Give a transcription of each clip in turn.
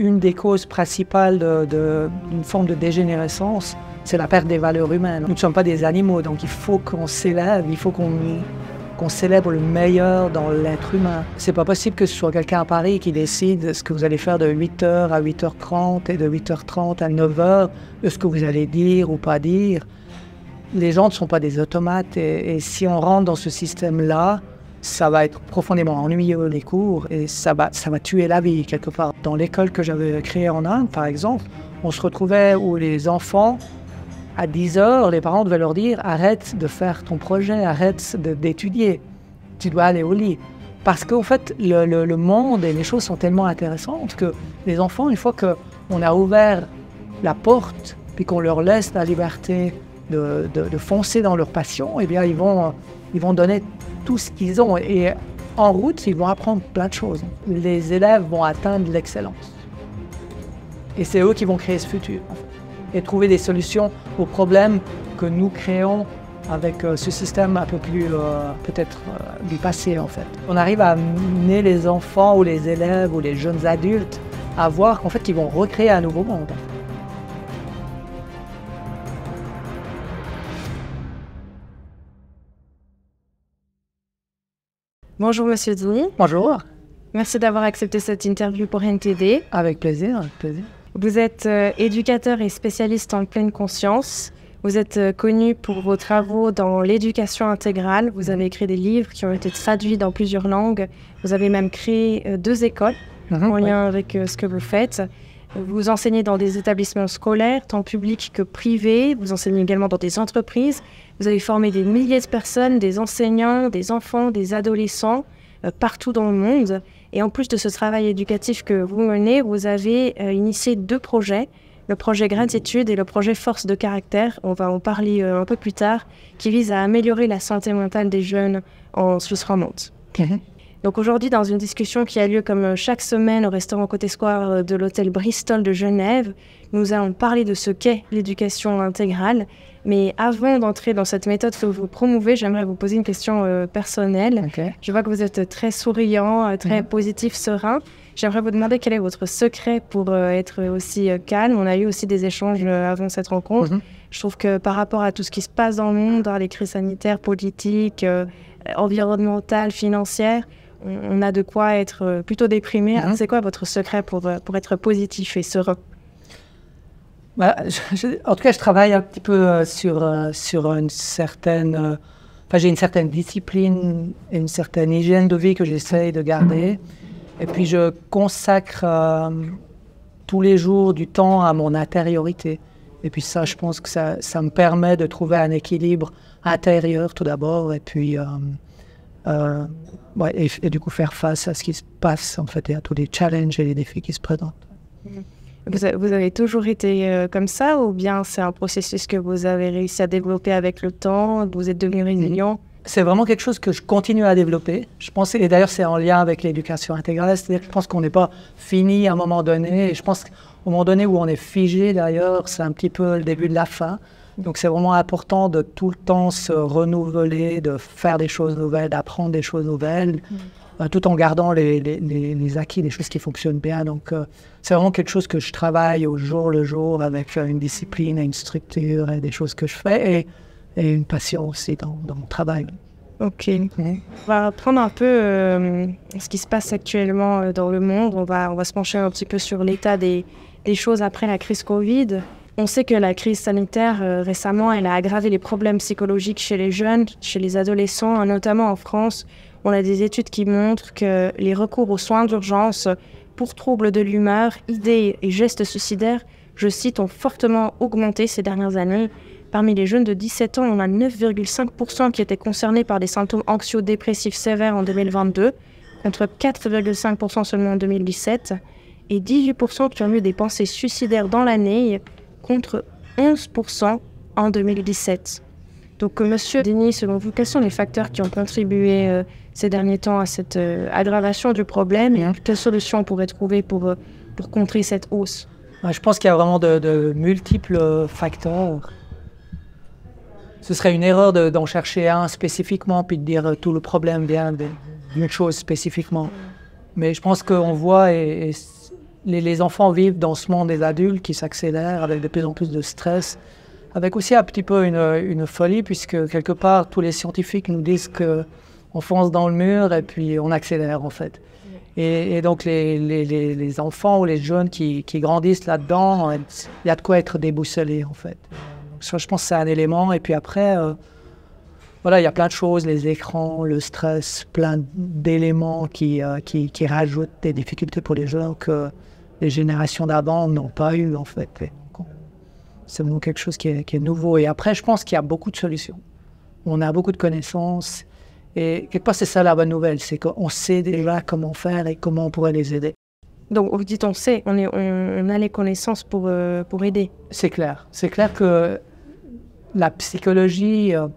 une des causes principales d'une forme de dégénérescence, c'est la perte des valeurs humaines. Nous ne sommes pas des animaux, donc il faut qu'on s'élève, il faut qu'on qu'on célèbre le meilleur dans l'être humain. C'est pas possible que ce soit quelqu'un à Paris qui décide ce que vous allez faire de 8h à 8h30 et de 8h30 à 9h, de ce que vous allez dire ou pas dire. Les gens ne sont pas des automates et si on rentre dans ce système-là, ça va être profondément ennuyeux les cours et ça va, ça va tuer la vie quelque part. Dans l'école que j'avais créée en Inde, par exemple, on se retrouvait où les enfants à 10 heures, les parents devaient leur dire arrête de faire ton projet, arrête d'étudier, tu dois aller au lit. Parce qu'en fait, le, monde et les choses sont tellement intéressantes que les enfants, une fois qu'on a ouvert la porte, puis qu'on leur laisse la liberté de, foncer dans leur passion, eh bien, ils vont, ils vont donner tout ce qu'ils ont. Et en route, ils vont apprendre plein de choses. Les élèves vont atteindre l'excellence. Et c'est eux qui vont créer ce futur et trouver des solutions aux problèmes que nous créons avec euh, ce système un peu plus euh, peut-être euh, du passé en fait. On arrive à amener les enfants ou les élèves ou les jeunes adultes à voir qu'en fait ils vont recréer un nouveau monde. Bonjour Monsieur Dini. Bonjour. Merci d'avoir accepté cette interview pour NTD. Avec plaisir, avec plaisir. Vous êtes euh, éducateur et spécialiste en pleine conscience. Vous êtes euh, connu pour vos travaux dans l'éducation intégrale. Vous avez écrit des livres qui ont été traduits dans plusieurs langues. Vous avez même créé euh, deux écoles mhm, en lien avec ce que vous faites. Vous enseignez dans des établissements scolaires, tant publics que privés. Vous enseignez également dans des entreprises. Vous avez formé des milliers de personnes, des enseignants, des enfants, des adolescents, partout dans le monde. Et en plus de ce travail éducatif que vous menez, vous avez euh, initié deux projets, le projet Gratitude et le projet Force de caractère, on va en parler euh, un peu plus tard, qui visent à améliorer la santé mentale des jeunes en Suisse romande. Donc aujourd'hui, dans une discussion qui a lieu comme euh, chaque semaine au restaurant Côté Square de l'hôtel Bristol de Genève, nous allons parler de ce qu'est l'éducation intégrale mais avant d'entrer dans cette méthode que vous promouvez, j'aimerais vous poser une question euh, personnelle. Je vois que vous êtes très souriant, euh, très mhm. positif, serein. J'aimerais vous demander quel est votre secret pour euh, être aussi calme. On a eu aussi des échanges avant cette rencontre. Mhm. Je trouve que par rapport à tout ce qui se passe dans le monde, dans les crises sanitaires, politiques, environnementales, financières, on, a de quoi être plutôt déprimé. Mhm. C'est quoi votre secret pour, pour être positif et serein? Bah, en tout cas, je travaille un petit peu euh, sur, euh, sur une certaine. Euh, enfin, j'ai une certaine discipline et une certaine hygiène de vie que j'essaye de garder. Et puis, je consacre tous les jours du temps à mon intériorité. Et puis, ça, je pense que ça, ça me permet de trouver un équilibre intérieur tout d'abord. Et puis. Et, du coup, faire face à ce qui se passe, en fait, et à tous les challenges et les défis qui se présentent. Mmh. Vous, avez toujours été euh, comme ça ou bien c'est un processus que vous avez réussi à développer avec le temps Vous êtes devenu résilient? C'est vraiment quelque chose que je continue à développer. Je pense, et d'ailleurs c'est en lien avec l'éducation intégrale, c'est-à-dire que je pense qu'on n'est pas fini à un moment donné. Et je pense qu'au moment donné où on est figé d'ailleurs, c'est un petit peu le début de la fin. Donc c'est vraiment important de tout le temps se renouveler, de faire des choses nouvelles, d'apprendre des choses nouvelles. Mm. Euh, tout en gardant les, les, les, acquis, les choses qui fonctionnent bien. Donc, euh, c'est vraiment quelque chose que je travaille au jour le jour avec euh, une discipline et une structure et des choses que je fais et, et une passion aussi dans, dans, mon travail. Ok. On va prendre un peu ce qui se passe actuellement dans le monde. On va, on va se pencher un petit peu sur l'état des, des choses après la crise Covid. On sait que la crise sanitaire récemment, elle a aggravé les problèmes psychologiques chez les jeunes, chez les adolescents, notamment en France, on a des études qui montrent que les recours aux soins d'urgence pour troubles de l'humeur, idées et gestes suicidaires, je cite, ont fortement augmenté ces dernières années. Parmi les jeunes de 17 ans, on a 9,5% qui étaient concernés par des symptômes anxio-dépressifs sévères en 2022, contre 4,5% seulement en 2017, et 18% qui ont eu des pensées suicidaires dans l'année, contre 11% en 2017. Donc, euh, Monsieur Denis, selon vous, quels sont les facteurs qui ont contribué euh, ces derniers temps à cette euh, aggravation du problème et quelles solutions on pourrait trouver pour, pour contrer cette hausse? Je pense qu'il y a vraiment de, multiples facteurs. Ce serait une erreur d'en chercher un spécifiquement puis de dire tout le problème vient d'une chose spécifiquement. Mais je pense qu'on voit, et, les, enfants vivent dans ce monde des adultes qui s'accélère avec de plus en plus de stress, avec aussi un petit peu une, une, folie, puisque quelque part, tous les scientifiques nous disent qu'on fonce dans le mur et puis on accélère en fait. Et, donc les, les, les, enfants ou les jeunes qui, qui grandissent là-dedans, il y a de quoi être déboussolé en fait. ça, je pense que c'est un élément. Et puis après, euh, voilà, il y a plein de choses, les écrans, le stress, plein d'éléments qui, euh, qui, qui, rajoutent des difficultés pour les jeunes que les générations d'avant n'ont pas eu en fait. C'est vraiment quelque chose qui est, qui est nouveau. Et après, je pense qu'il y a beaucoup de solutions. On a beaucoup de connaissances et quelque part, c'est ça la bonne nouvelle, c'est qu'on sait déjà comment faire et comment on pourrait les aider. Donc, vous dites on sait, on, est, on a les connaissances pour, euh, pour aider. C'est clair. C'est clair que la psychologie euh,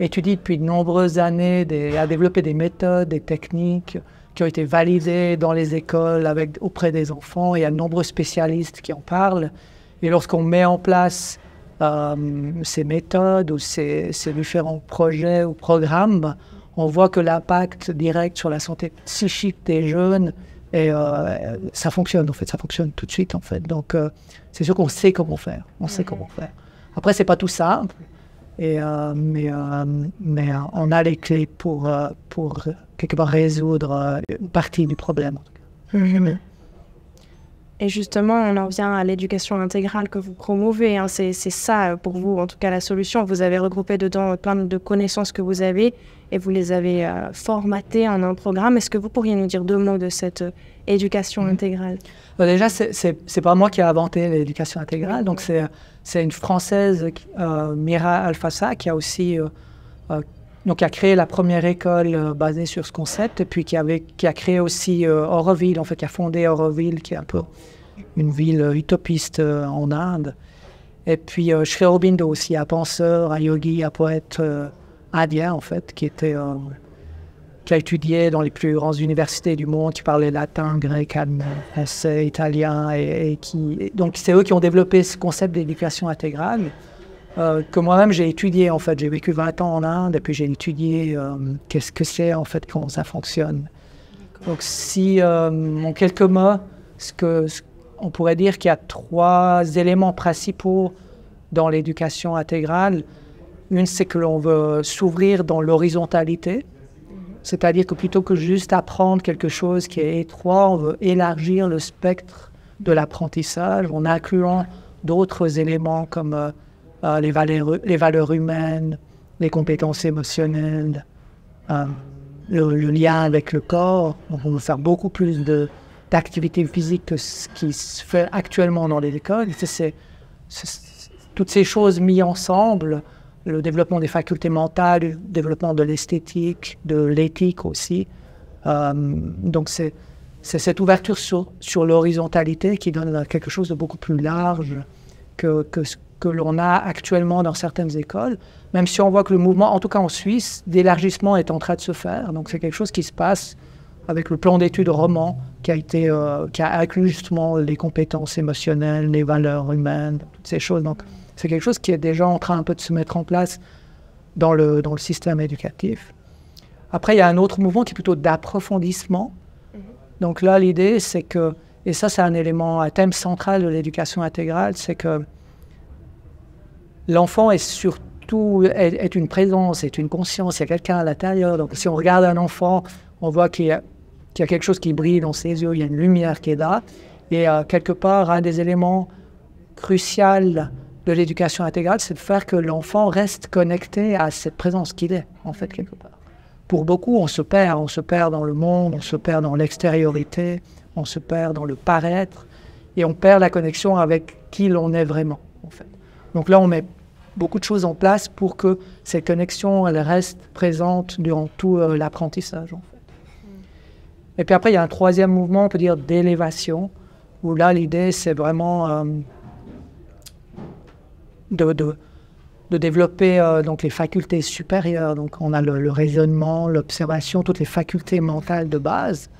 étudie depuis de nombreuses années, des, a développé des méthodes, des techniques qui ont été validées dans les écoles avec, auprès des enfants. Il y a de nombreux spécialistes qui en parlent. Et lorsqu'on met en place euh, ces méthodes ou ces, ces différents projets ou programmes, on voit que l'impact direct sur la santé psychique des jeunes, et, euh, ça fonctionne, en fait, ça fonctionne tout de suite, en fait. Donc, euh, c'est sûr qu'on sait comment faire, on sait comment faire. Après, c'est pas tout simple, et, mais, mais on a les clés pour, pour quelque part résoudre une partie du problème. Et justement, on en vient à l'éducation intégrale que vous promouvez. Hein. C'est ça, pour vous, en tout cas, la solution. Vous avez regroupé dedans plein de connaissances que vous avez et vous les avez euh, formatées en un programme. Est-ce que vous pourriez nous dire deux mots de cette euh, éducation intégrale? Euh, Déjà, c'est pas moi qui ai inventé l'éducation intégrale. Donc, c'est une Française, Mira Alfassa, qui a aussi donc, qui a créé la première école basée sur ce concept, et puis qui, avait, qui a créé aussi Auroville, en fait, qui a fondé Auroville, qui est un peu une ville utopiste euh, en Inde. Et puis euh, Sri Aurobindo aussi, un penseur, un yogi, un poète euh, indien en fait, qui était qui a étudié dans les plus grandes universités du monde, qui parlait latin, grec, allemand, français, italien, et, qui donc c'est eux qui ont développé ce concept d'éducation intégrale que moi-même j'ai étudié en fait. J'ai vécu 20 ans en Inde et puis j'ai étudié qu'est-ce que c'est en fait, comment ça fonctionne. Donc si en quelques mots, ce que, ce on pourrait dire qu'il y a trois éléments principaux dans l'éducation intégrale. Une, c'est que l'on veut s'ouvrir dans l'horizontalité, c'est-à-dire que plutôt que juste apprendre quelque chose qui est étroit, on veut élargir le spectre de l'apprentissage en incluant d'autres éléments comme euh, les, valeurs, les, valeurs, humaines, les compétences émotionnelles, euh, le, lien avec le corps. on veut faire beaucoup plus de, d'activité physique que ce qui se fait actuellement dans les écoles. C'est, toutes ces choses mises ensemble, le développement des facultés mentales, le développement de l'esthétique, de l'éthique aussi. Euh, donc c'est, cette ouverture sur, sur l'horizontalité qui donne quelque chose de beaucoup plus large que, que que l'on a actuellement dans certaines écoles, même si on voit que le mouvement, en tout cas en Suisse, d'élargissement est en train de se faire. Donc c'est quelque chose qui se passe avec le plan d'études roman qui a été euh, qui a inclus justement les compétences émotionnelles, les valeurs humaines, toutes ces choses. Donc c'est quelque chose qui est déjà en train un peu de se mettre en place dans le, dans le système éducatif. Après, il y a un autre mouvement qui est plutôt d'approfondissement. Mm-hmm. Donc là, l'idée, c'est que, et ça, c'est un élément, un thème central de l'éducation intégrale, c'est que l'enfant est surtout est, une présence, est une conscience, il y a quelqu'un à l'intérieur. Donc si on regarde un enfant, on voit qu'il y a quelque chose qui brille dans ses yeux, il y a une lumière qui est là. Et euh, quelque part, un des éléments cruciaux de l'éducation intégrale, c'est de faire que l'enfant reste connecté à cette présence qu'il est, en fait, quelque part. Pour beaucoup, on se perd, on se perd dans le monde, on se perd dans l'extériorité, on se perd dans le paraître, et on perd la connexion avec qui l'on est vraiment. Donc là, on met beaucoup de choses en place pour que cette connexion, elle reste présente durant tout euh, l'apprentissage. Et puis après, il y a un troisième mouvement, on peut dire, d'élévation, où là, l'idée, c'est vraiment euh, de, de, développer euh, donc les facultés supérieures. Donc, on a le, raisonnement, l'observation, toutes les facultés mentales de base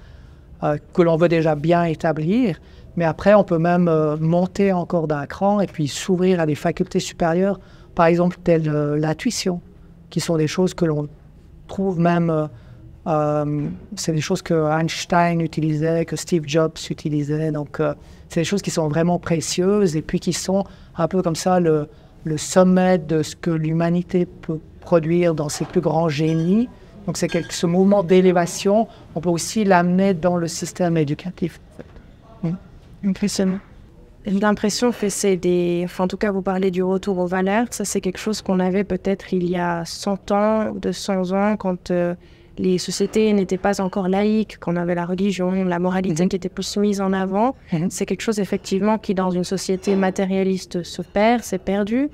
que l'on veut déjà bien établir. Mais après, on peut même monter encore d'un cran et puis s'ouvrir à des facultés supérieures, par exemple, telles l'intuition, qui sont des choses que l'on trouve même Euh, c'est des choses que Einstein utilisait, que Steve Jobs utilisait. Donc, euh, c'est des choses qui sont vraiment précieuses et puis qui sont un peu comme ça le, sommet de ce que l'humanité peut produire dans ses plus grands génies. Donc, c'est ce mouvement d'élévation, on peut aussi l'amener dans le système éducatif. Impressionnant. J'ai l'impression que c'est des. Enfin, en tout cas, vous parlez du retour aux valeurs. Ça, c'est quelque chose qu'on avait peut-être il y a 100 ans ou 200 ans, quand euh, les sociétés n'étaient pas encore laïques, qu'on avait la religion, la moralité mhm. qui était plus mise en avant. Mhm. C'est quelque chose, effectivement, qui, dans une société matérialiste, se perd, s'est perdu.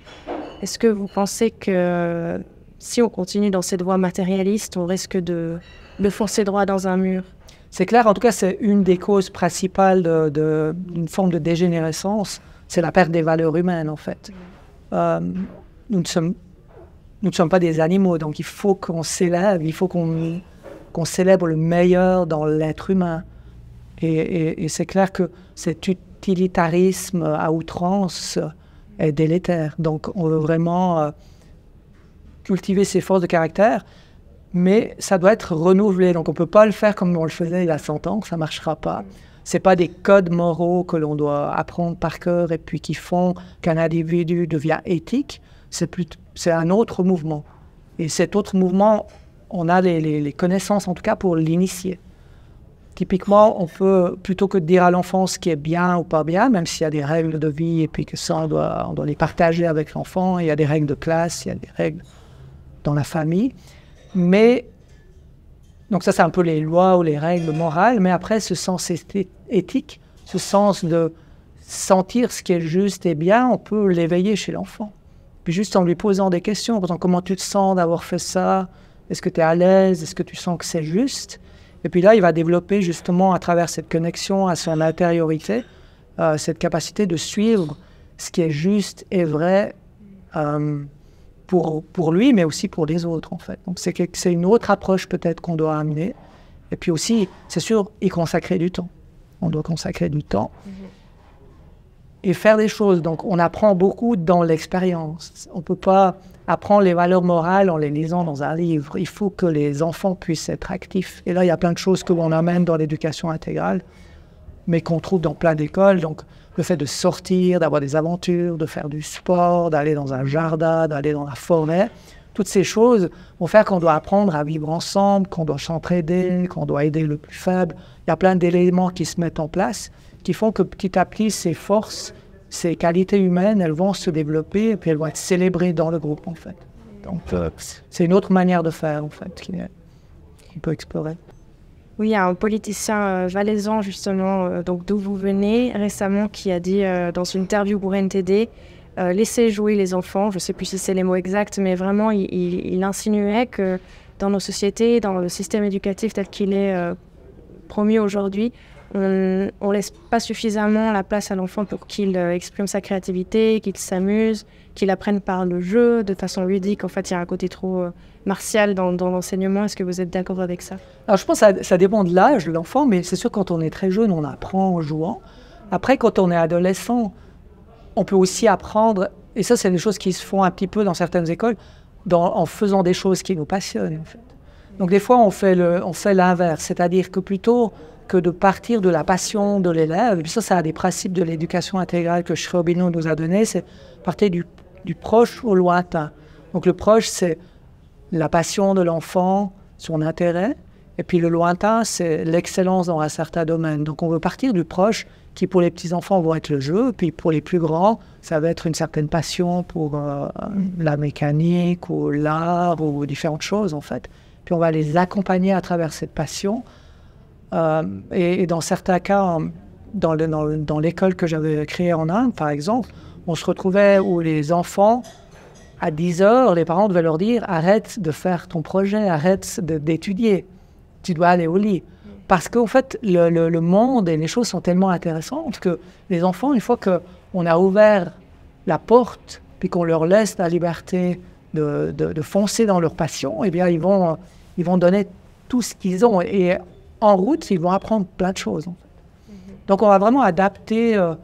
Est-ce que vous pensez que si on continue dans cette voie matérialiste, on risque de, de foncer droit dans un mur? C'est clair, en tout cas, c'est une des causes principales d'une forme de dégénérescence, c'est la perte des valeurs humaines, en fait. Euh, nous, ne sommes, pas des animaux, donc il faut qu'on s'élève, il faut qu'on qu'on célèbre le meilleur dans l'être humain. Et, et, c'est clair que cet utilitarisme à outrance est délétère. Donc on veut vraiment euh, cultiver ses forces de caractère mais ça doit être renouvelé. Donc on ne peut pas le faire comme on le faisait il y a 100 ans, ça ne marchera pas. Ce pas des codes moraux que l'on doit apprendre par cœur et puis qui font qu'un individu devient éthique. C'est un autre mouvement. Et cet autre mouvement, on a les, connaissances en tout cas pour l'initier. Typiquement, on peut, plutôt que de dire à l'enfant ce qui est bien ou pas bien, même s'il y a des règles de vie et puis que ça, on doit, on doit les partager avec l'enfant, il y a des règles de classe, il y a des règles dans la famille, mais, donc ça c'est un peu les lois ou les règles morales, mais après ce sens éthique, ce sens de sentir ce qui est juste et bien, on peut l'éveiller chez l'enfant. Puis juste en lui posant des questions, en disant comment tu te sens d'avoir fait ça, est-ce que tu es à l'aise, est-ce que tu sens que c'est juste? Et puis là, il va développer justement à travers cette connexion à son intériorité, euh, cette capacité de suivre ce qui est juste et vrai. Euh, pour, pour lui, mais aussi pour les autres, en fait. Donc, c'est une autre approche peut-être qu'on doit amener. Et puis aussi, c'est sûr, y consacrer du temps. On doit consacrer du temps et faire des choses. Donc, on apprend beaucoup dans l'expérience. On ne peut pas apprendre les valeurs morales en les lisant dans un livre. Il faut que les enfants puissent être actifs. Et là, il y a plein de choses que l'on amène dans l'éducation intégrale, mais qu'on trouve dans plein d'écoles. Donc, le fait de sortir, d'avoir des aventures, de faire du sport, d'aller dans un jardin, d'aller dans la forêt, toutes ces choses vont faire qu'on doit apprendre à vivre ensemble, qu'on doit s'entraider, qu'on doit aider le plus faible. Il y a plein d'éléments qui se mettent en place qui font que petit à petit, ces forces, ces qualités humaines, elles vont se développer et puis elles vont être célébrées dans le groupe, en fait. Donc, euh, c'est une autre manière de faire, en fait, qu'on peut explorer. Oui, il a un politicien euh, valaisan, justement, euh, donc d'où vous venez, récemment, qui a dit euh, dans une interview pour NTD laissez jouer les enfants. Je ne sais plus si c'est les mots exacts, mais vraiment, il, insinuait que dans nos sociétés, dans le système éducatif tel qu'il est promu aujourd'hui, on ne laisse pas suffisamment la place à l'enfant pour qu'il exprime sa créativité, qu'il s'amuse, qu'il apprenne par le jeu de façon ludique. En fait, il y a un côté trop martial dans, l'enseignement. Est-ce que vous êtes d'accord avec ça? Alors, je pense que ça, dépend de l'âge de l'enfant, mais c'est sûr, quand on est très jeune, on apprend en jouant. Après, quand on est adolescent, on peut aussi apprendre, et ça, c'est des choses qui se font un petit peu dans certaines écoles, en faisant des choses qui nous passionnent, en fait. Donc, des fois, on fait l'inverse, c'est-à-dire que plutôt que de partir de la passion de l'élève, et puis ça, ça a des principes de l'éducation intégrale que Schrobino nous a donné, c'est partir du, du proche au lointain. Donc, le proche, c'est la passion de l'enfant, son intérêt, et puis le lointain, c'est l'excellence dans un certain domaine. Donc on veut partir du proche, qui pour les petits-enfants vont être le jeu, puis pour les plus grands, ça va être une certaine passion pour euh, la mécanique ou l'art ou différentes choses en fait. Puis on va les accompagner à travers cette passion. Euh, et, dans certains cas, dans, dans l'école que j'avais créée en Inde, par exemple, on se retrouvait où les enfants à 10 heures, les parents devaient leur dire arrête de faire ton projet, arrête d'étudier, tu dois aller au lit. Parce qu'en fait, le, monde et les choses sont tellement intéressantes que les enfants, une fois qu'on a ouvert la porte, puis qu'on leur laisse la liberté de, foncer dans leur passion, eh bien, ils vont, ils vont donner tout ce qu'ils ont. Et en route, ils vont apprendre plein de choses. Mm-hmm. Donc, on va vraiment adapter. Euh,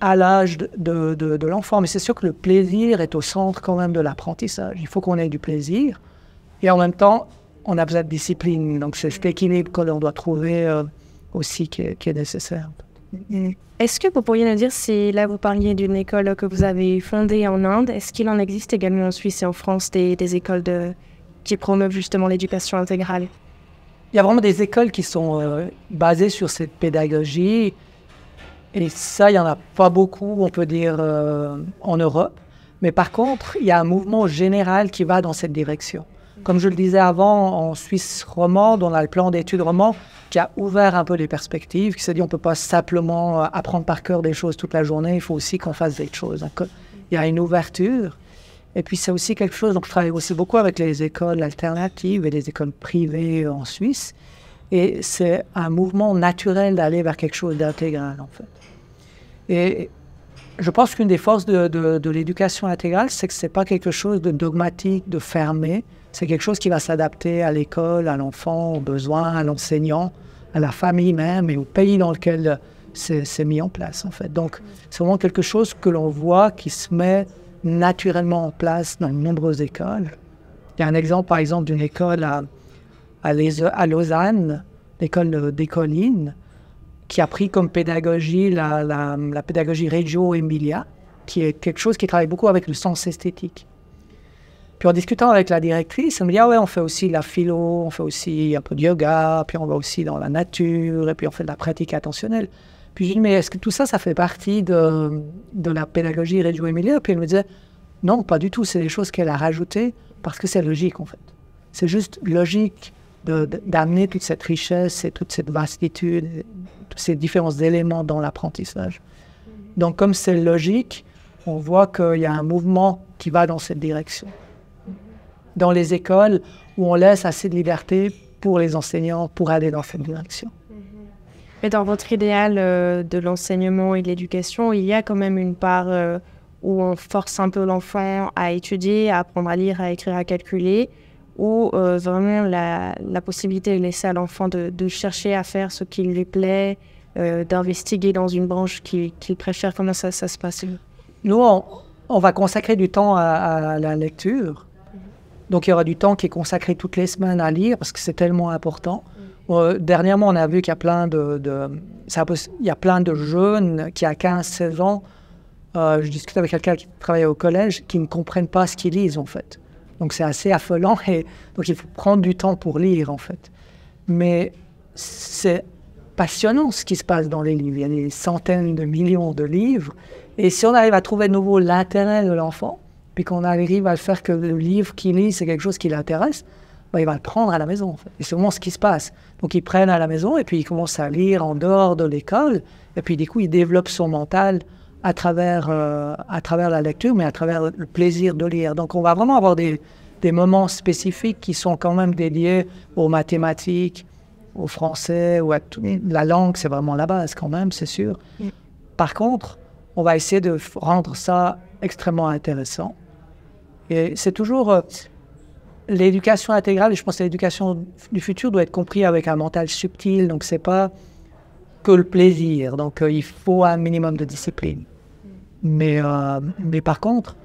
à l'âge de, de, l'enfant. Mais c'est sûr que le plaisir est au centre quand même de l'apprentissage. Il faut qu'on ait du plaisir. Et en même temps, on a besoin de discipline. Donc c'est cet équilibre que l'on doit trouver euh, aussi qui est, qui est nécessaire. Est-ce que vous pourriez nous dire si là vous parliez d'une école que vous avez fondée en Inde, est-ce qu'il en existe également en Suisse et en France des, des écoles de, qui promeuvent justement l'éducation intégrale? Il y a vraiment des écoles qui sont euh, basées sur cette pédagogie et ça, il n'y en a pas beaucoup, on peut dire, euh, en Europe. Mais par contre, il y a un mouvement général qui va dans cette direction. Comme je le disais avant, en Suisse romande, on a le plan d'études romand qui a ouvert un peu les perspectives, qui s'est dit on ne peut pas simplement euh, apprendre par cœur des choses toute la journée, il faut aussi qu'on fasse des choses. Il y a une ouverture. Et puis c'est aussi quelque chose, donc je travaille aussi beaucoup avec les écoles alternatives et les écoles privées en Suisse. Et c'est un mouvement naturel d'aller vers quelque chose d'intégral en fait. Et je pense qu'une des forces de, l'éducation intégrale, c'est que ce n'est pas quelque chose de dogmatique, de fermé. C'est quelque chose qui va s'adapter à l'école, à l'enfant, aux besoins, à l'enseignant, à la famille même et au pays dans lequel c'est mis en place en fait. Donc c'est vraiment quelque chose que l'on voit qui se met naturellement en place dans de nombreuses écoles. Il y a un exemple par exemple d'une école à, à, à Lausanne, l'école des collines, qui a pris comme pédagogie la, la, pédagogie Reggio Emilia, qui est quelque chose qui travaille beaucoup avec le sens esthétique. Puis en discutant avec la directrice, elle me dit, ah ouais, on fait aussi la philo, on fait aussi un peu de yoga, puis on va aussi dans la nature, et puis on fait de la pratique attentionnelle. Puis je lui dis, mais est-ce que tout ça, ça fait partie de, de la pédagogie Reggio Emilia? Puis elle me disait, non, pas du tout, c'est des choses qu'elle a rajoutées parce que c'est logique en fait. C'est juste logique d'amener toute cette richesse et toute cette vastitude, ces différents éléments dans l'apprentissage. Donc comme c'est logique, on voit qu'il y a un mouvement qui va dans cette direction dans les écoles où on laisse assez de liberté pour les enseignants pour aller dans cette direction. Mais dans votre idéal euh, de l'enseignement et de l'éducation, il y a quand même une part euh, où on force un peu l'enfant à étudier, à apprendre à lire, à écrire, à calculer, ou euh, vraiment la, possibilité de laisser à l'enfant de, chercher à faire ce qui lui plaît, d'investiguer dans une branche qu'il préfère. Comment ça, ça se passe Nous, on, va consacrer du temps à la lecture donc il y aura du temps qui est consacré toutes les semaines à lire parce que c'est tellement important. Mm. Euh, dernièrement, on a vu qu'il y a plein de, il y a plein de jeunes qui, à 15-16 ans, euh, je discute avec quelqu'un qui travaille au collège, qui ne comprennent pas ce qu'ils lisent en fait. Donc c'est assez affolant et donc il faut prendre du temps pour lire en fait. Mais c'est passionnant ce qui se passe dans les livres. Il y a des centaines de millions de livres. Et si on arrive à trouver de nouveau l'intérêt de l'enfant, puis qu'on arrive à faire que le livre qu'il lit, c'est quelque chose qui l'intéresse, bah, il va le prendre à la maison. Et c'est vraiment ce qui se passe. Donc ils prennent à la maison et puis ils commencent à lire en dehors de l'école. Et puis du coup, il développe son mental à travers, euh, à travers la lecture, mais à travers le plaisir de lire. Donc on va vraiment avoir des, des moments spécifiques qui sont quand même dédiés aux mathématiques, au français, ou à tout. La langue, c'est vraiment la base quand même, c'est sûr. Par contre, on va essayer de rendre ça extrêmement intéressant. Et c'est toujours euh, l'éducation intégrale, et je pense que l'éducation du futur doit être compris avec un mental subtil, donc c'est pas que le plaisir, donc euh, il faut un minimum de discipline. Mais, euh, mais par contre,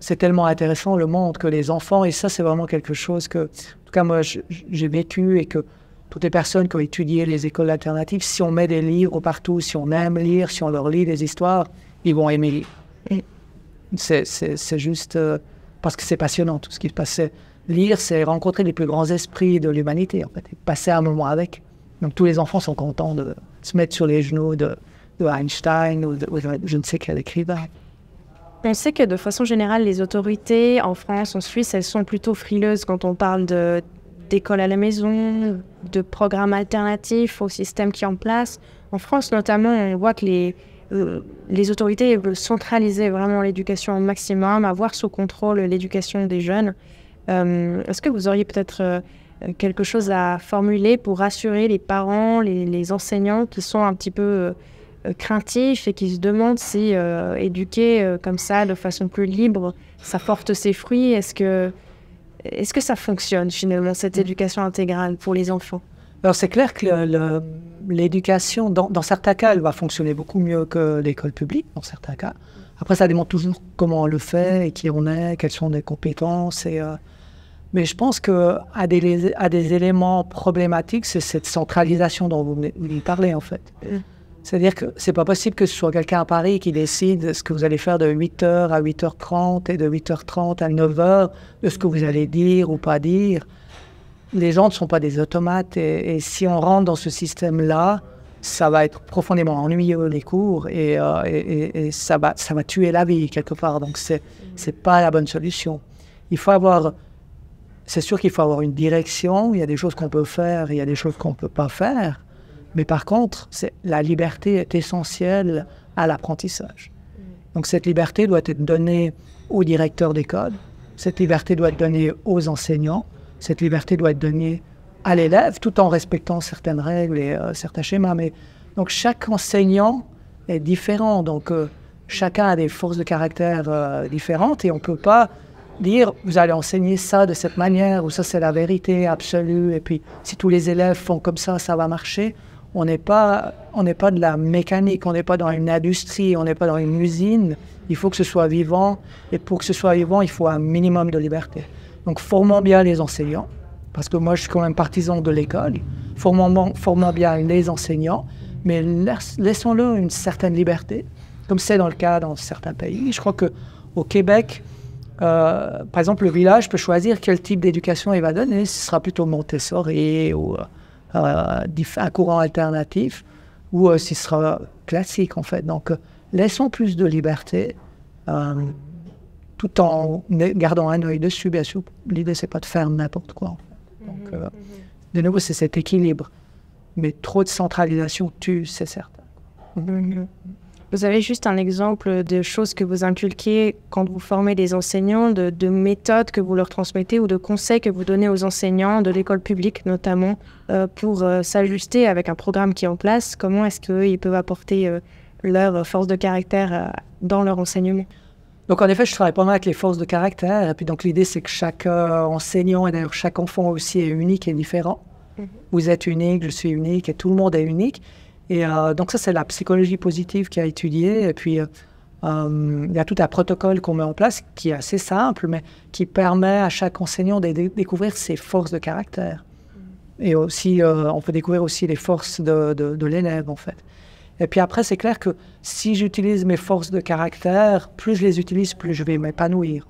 c'est tellement intéressant le monde que les enfants, et ça c'est vraiment quelque chose que, en tout cas moi j'ai vécu et que toutes les personnes qui ont étudié les écoles alternatives, si on met des livres partout, si on aime lire, si on leur lit des histoires, ils vont aimer lire. C'est juste euh, parce que c'est passionnant tout ce qui se passe. Lire, c'est rencontrer les plus grands esprits de l'humanité, en fait, et passer un moment avec. Donc tous les enfants sont contents de se mettre sur les genoux de, Einstein ou de, je ne sais quel écrivain. On sait que de façon générale, les autorités en France, en Suisse, elles sont plutôt frileuses quand on parle d'école à la maison, de programmes alternatifs au système qui est en place. En France notamment, on voit que les, euh, les autorités veulent centraliser vraiment l'éducation au maximum, avoir sous contrôle l'éducation des jeunes. Euh, est-ce que vous auriez peut-être euh, quelque chose à formuler pour rassurer les parents, les, enseignants qui sont un petit peu craintifs et qui se demandent si éduquer comme ça, de façon plus libre, ça porte ses fruits Est-ce que, est que ça fonctionne finalement, cette éducation intégrale pour les enfants? Alors c'est clair que l'éducation, dans, certains cas, elle va fonctionner beaucoup mieux que l'école publique, dans certains cas. Après, ça demande toujours comment on le fait et qui on est, quelles sont les compétences. Et, euh, Mais je pense qu'un des, à des éléments problématiques, c'est cette centralisation dont vous venez parler, en fait. Mm. C'est-à-dire que c'est pas possible que ce soit quelqu'un à Paris qui décide ce que vous allez faire de 8h à 8h30 et de 8h30 à 9h, de ce que vous allez dire ou pas dire. Les gens ne sont pas des automates et, si on rentre dans ce système-là, ça va être profondément ennuyeux les cours et, euh, et, et, ça, va, ça va tuer la vie quelque part. Donc c'est n'est pas la bonne solution. Il faut avoir, c'est sûr qu'il faut avoir une direction. Il y a des choses qu'on peut faire, il y a des choses qu'on ne peut pas faire. Mais par contre, la liberté est essentielle à l'apprentissage. Donc cette liberté doit être donnée au directeur d'école, cette liberté doit être donnée aux enseignants, cette liberté doit être donnée à l'élève, tout en respectant certaines règles et euh, certains schémas. Mais donc chaque enseignant est différent, donc euh, chacun a des forces de caractère euh, différentes et on ne peut pas dire vous allez enseigner ça de cette manière ou ça c'est la vérité absolue et puis si tous les élèves font comme ça, ça va marcher on n'est pas, on n'est pas de la mécanique, on n'est pas dans une industrie, on n'est pas dans une usine. Il faut que ce soit vivant, et pour que ce soit vivant, il faut un minimum de liberté. Donc formons bien les enseignants, parce que moi je suis quand même partisan de l'école. Formons, formons bien les enseignants, mais laissons-leur une certaine liberté, comme c'est dans le cas dans certains pays. Je crois que au Québec, euh, par exemple, le village peut choisir quel type d'éducation il va donner. Ce sera plutôt Montessori ou euh, euh, un courant alternatif ou euh, ce sera classique en fait. Donc laissons plus de liberté tout en gardant un œil dessus, bien sûr. L'idée, c'est pas de faire n'importe quoi. Donc, mhm, mhm. de nouveau, c'est cet équilibre. Mais trop de centralisation tue, c'est certain. Mhm. Vous avez juste un exemple de choses que vous inculquez quand vous formez des enseignants, de, méthodes que vous leur transmettez ou de conseils que vous donnez aux enseignants de l'école publique notamment euh, pour euh, s'ajuster avec un programme qui est en place? Comment est-ce qu'ils peuvent apporter euh, leur force de caractère dans leur enseignement? Donc en effet, je travaille pas mal avec les forces de caractère. Et puis donc l'idée, c'est que chaque enseignant et d'ailleurs chaque enfant aussi est unique et différent. Mhm. Vous êtes unique, je suis unique et tout le monde est unique. Et euh, donc ça, c'est la psychologie positive qui a étudié. Et puis, euh, euh, il y a tout un protocole qu'on met en place qui est assez simple, mais qui permet à chaque enseignant de découvrir ses forces de caractère. Et aussi, on peut découvrir aussi les forces de, de, l'élève, en fait. Et puis après, c'est clair que si j'utilise mes forces de caractère, plus je les utilise, plus je vais m'épanouir.